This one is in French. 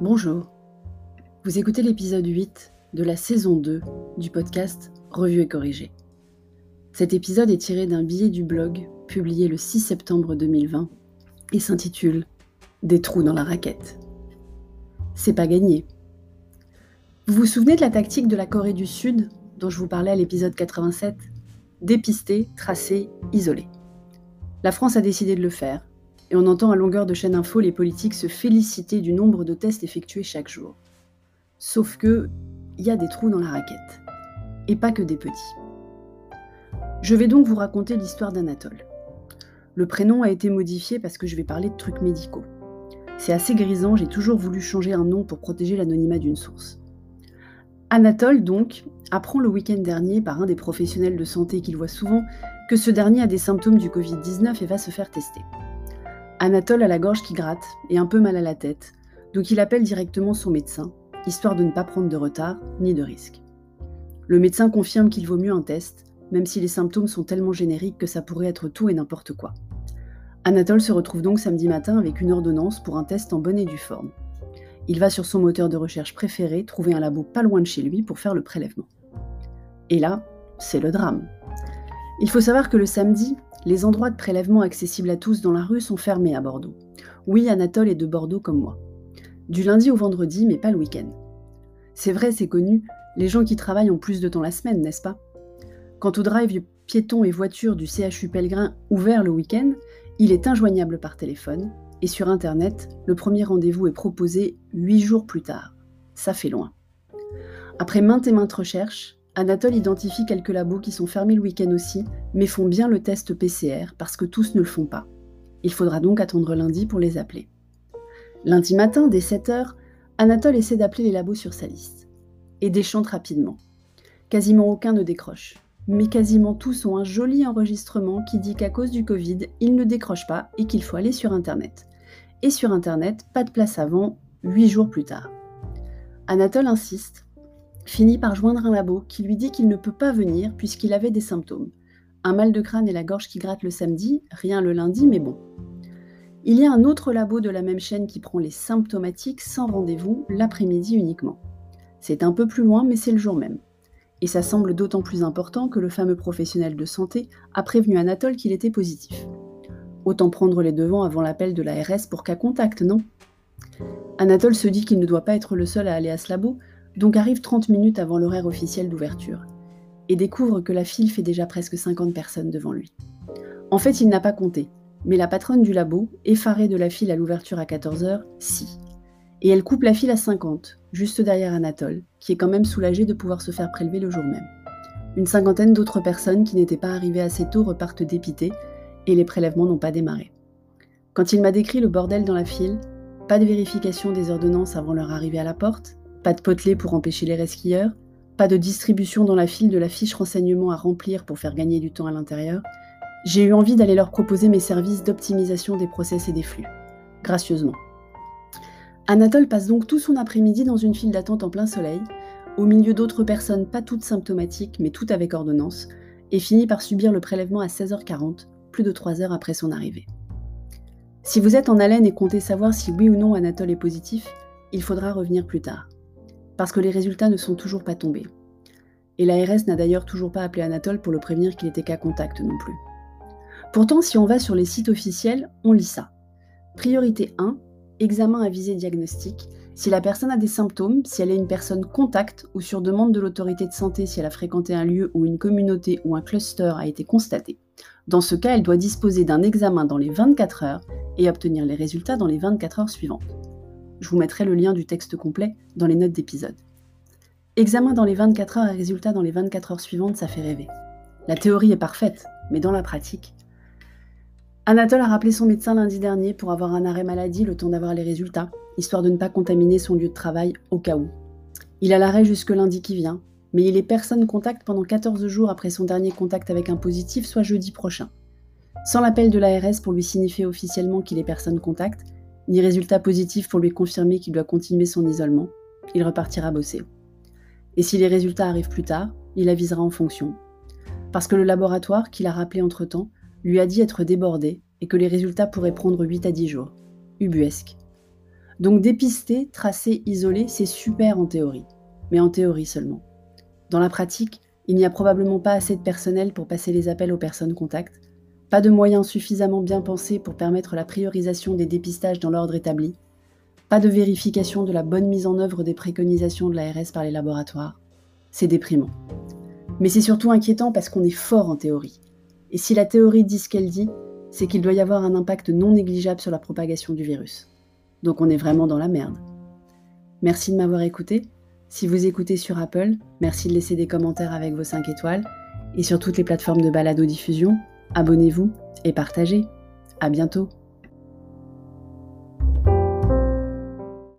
Bonjour. Vous écoutez l'épisode 8 de la saison 2 du podcast Revue et corrigé. Cet épisode est tiré d'un billet du blog publié le 6 septembre 2020 et s'intitule Des trous dans la raquette. C'est pas gagné. Vous vous souvenez de la tactique de la Corée du Sud dont je vous parlais à l'épisode 87 Dépister, tracer, isoler. La France a décidé de le faire et on entend à longueur de chaîne info les politiques se féliciter du nombre de tests effectués chaque jour. Sauf que, il y a des trous dans la raquette. Et pas que des petits. Je vais donc vous raconter l'histoire d'Anatole. Le prénom a été modifié parce que je vais parler de trucs médicaux. C'est assez grisant, j'ai toujours voulu changer un nom pour protéger l'anonymat d'une source. Anatole, donc, apprend le week-end dernier par un des professionnels de santé qu'il voit souvent que ce dernier a des symptômes du Covid-19 et va se faire tester. Anatole a la gorge qui gratte et un peu mal à la tête, donc il appelle directement son médecin, histoire de ne pas prendre de retard ni de risque. Le médecin confirme qu'il vaut mieux un test, même si les symptômes sont tellement génériques que ça pourrait être tout et n'importe quoi. Anatole se retrouve donc samedi matin avec une ordonnance pour un test en bonne et due forme. Il va sur son moteur de recherche préféré trouver un labo pas loin de chez lui pour faire le prélèvement. Et là, c'est le drame. Il faut savoir que le samedi, les endroits de prélèvement accessibles à tous dans la rue sont fermés à Bordeaux. Oui, Anatole est de Bordeaux comme moi. Du lundi au vendredi, mais pas le week-end. C'est vrai, c'est connu, les gens qui travaillent ont plus de temps la semaine, n'est-ce pas? Quant au drive piétons et voitures du CHU Pellegrin ouvert le week-end, il est injoignable par téléphone, et sur Internet, le premier rendez-vous est proposé huit jours plus tard. Ça fait loin. Après maintes et maintes recherches, Anatole identifie quelques labos qui sont fermés le week-end aussi, mais font bien le test PCR parce que tous ne le font pas. Il faudra donc attendre lundi pour les appeler. Lundi matin, dès 7h, Anatole essaie d'appeler les labos sur sa liste. Et déchante rapidement. Quasiment aucun ne décroche. Mais quasiment tous ont un joli enregistrement qui dit qu'à cause du Covid, ils ne décrochent pas et qu'il faut aller sur Internet. Et sur Internet, pas de place avant, 8 jours plus tard. Anatole insiste, finit par joindre un labo qui lui dit qu'il ne peut pas venir puisqu'il avait des symptômes. Un mal de crâne et la gorge qui gratte le samedi, rien le lundi, mais bon. Il y a un autre labo de la même chaîne qui prend les symptomatiques sans rendez-vous l'après-midi uniquement. C'est un peu plus loin, mais c'est le jour même. Et ça semble d'autant plus important que le fameux professionnel de santé a prévenu Anatole qu'il était positif. Autant prendre les devants avant l'appel de l'ARS pour cas contact, non? Anatole se dit qu'il ne doit pas être le seul à aller à ce labo, donc arrive 30 minutes avant l'horaire officiel d'ouverture, et découvre que la file fait déjà presque 50 personnes devant lui. En fait, il n'a pas compté, mais la patronne du labo, effarée de la file à l'ouverture à 14h, si. Et elle coupe la file à 50, juste derrière Anatole, qui est quand même soulagé de pouvoir se faire prélever le jour même. Une cinquantaine d'autres personnes qui n'étaient pas arrivées assez tôt repartent dépitées, et les prélèvements n'ont pas démarré. Quand il m'a décrit le bordel dans la file, pas de vérification des ordonnances avant leur arrivée à la porte, pas de potelet pour empêcher les resquilleurs, pas de distribution dans la file de la fiche renseignement à remplir pour faire gagner du temps à l'intérieur, j'ai eu envie d'aller leur proposer mes services d'optimisation des process et des flux, gracieusement. Anatole passe donc tout son après-midi dans une file d'attente en plein soleil, au milieu d'autres personnes pas toutes symptomatiques mais toutes avec ordonnance, et finit par subir le prélèvement à 16h40, plus de 3 heures après son arrivée. Si vous êtes en haleine et comptez savoir si oui ou non Anatole est positif, il faudra revenir plus tard parce que les résultats ne sont toujours pas tombés. Et l'ARS n'a d'ailleurs toujours pas appelé Anatole pour le prévenir qu'il était cas contact non plus. Pourtant, si on va sur les sites officiels, on lit ça. Priorité 1, examen à visée diagnostique. Si la personne a des symptômes, si elle est une personne contact ou sur demande de l'autorité de santé si elle a fréquenté un lieu où une communauté ou un cluster a été constaté. Dans ce cas, elle doit disposer d'un examen dans les 24 heures et obtenir les résultats dans les 24 heures suivantes. Je vous mettrai le lien du texte complet dans les notes d'épisode. Examen dans les 24 heures et résultat dans les 24 heures suivantes, ça fait rêver. La théorie est parfaite, mais dans la pratique. Anatole a rappelé son médecin lundi dernier pour avoir un arrêt maladie le temps d'avoir les résultats, histoire de ne pas contaminer son lieu de travail au cas où. Il a l'arrêt jusque lundi qui vient, mais il est personne contact pendant 14 jours après son dernier contact avec un positif, soit jeudi prochain. Sans l'appel de l'ARS pour lui signifier officiellement qu'il est personne contact, ni résultat positif pour lui confirmer qu'il doit continuer son isolement, il repartira bosser. Et si les résultats arrivent plus tard, il avisera en fonction. Parce que le laboratoire, qu'il a rappelé entre-temps, lui a dit être débordé et que les résultats pourraient prendre 8 à 10 jours. Ubuesque. Donc dépister, tracer, isoler, c'est super en théorie, mais en théorie seulement. Dans la pratique, il n'y a probablement pas assez de personnel pour passer les appels aux personnes contacts, pas de moyens suffisamment bien pensés pour permettre la priorisation des dépistages dans l'ordre établi, pas de vérification de la bonne mise en œuvre des préconisations de l'ARS par les laboratoires. C'est déprimant. Mais c'est surtout inquiétant parce qu'on est fort en théorie. Et si la théorie dit ce qu'elle dit, c'est qu'il doit y avoir un impact non négligeable sur la propagation du virus. Donc on est vraiment dans la merde. Merci de m'avoir écouté. Si vous écoutez sur Apple, merci de laisser des commentaires avec vos 5 étoiles. Et sur toutes les plateformes de balado-diffusion, abonnez-vous et partagez. À bientôt.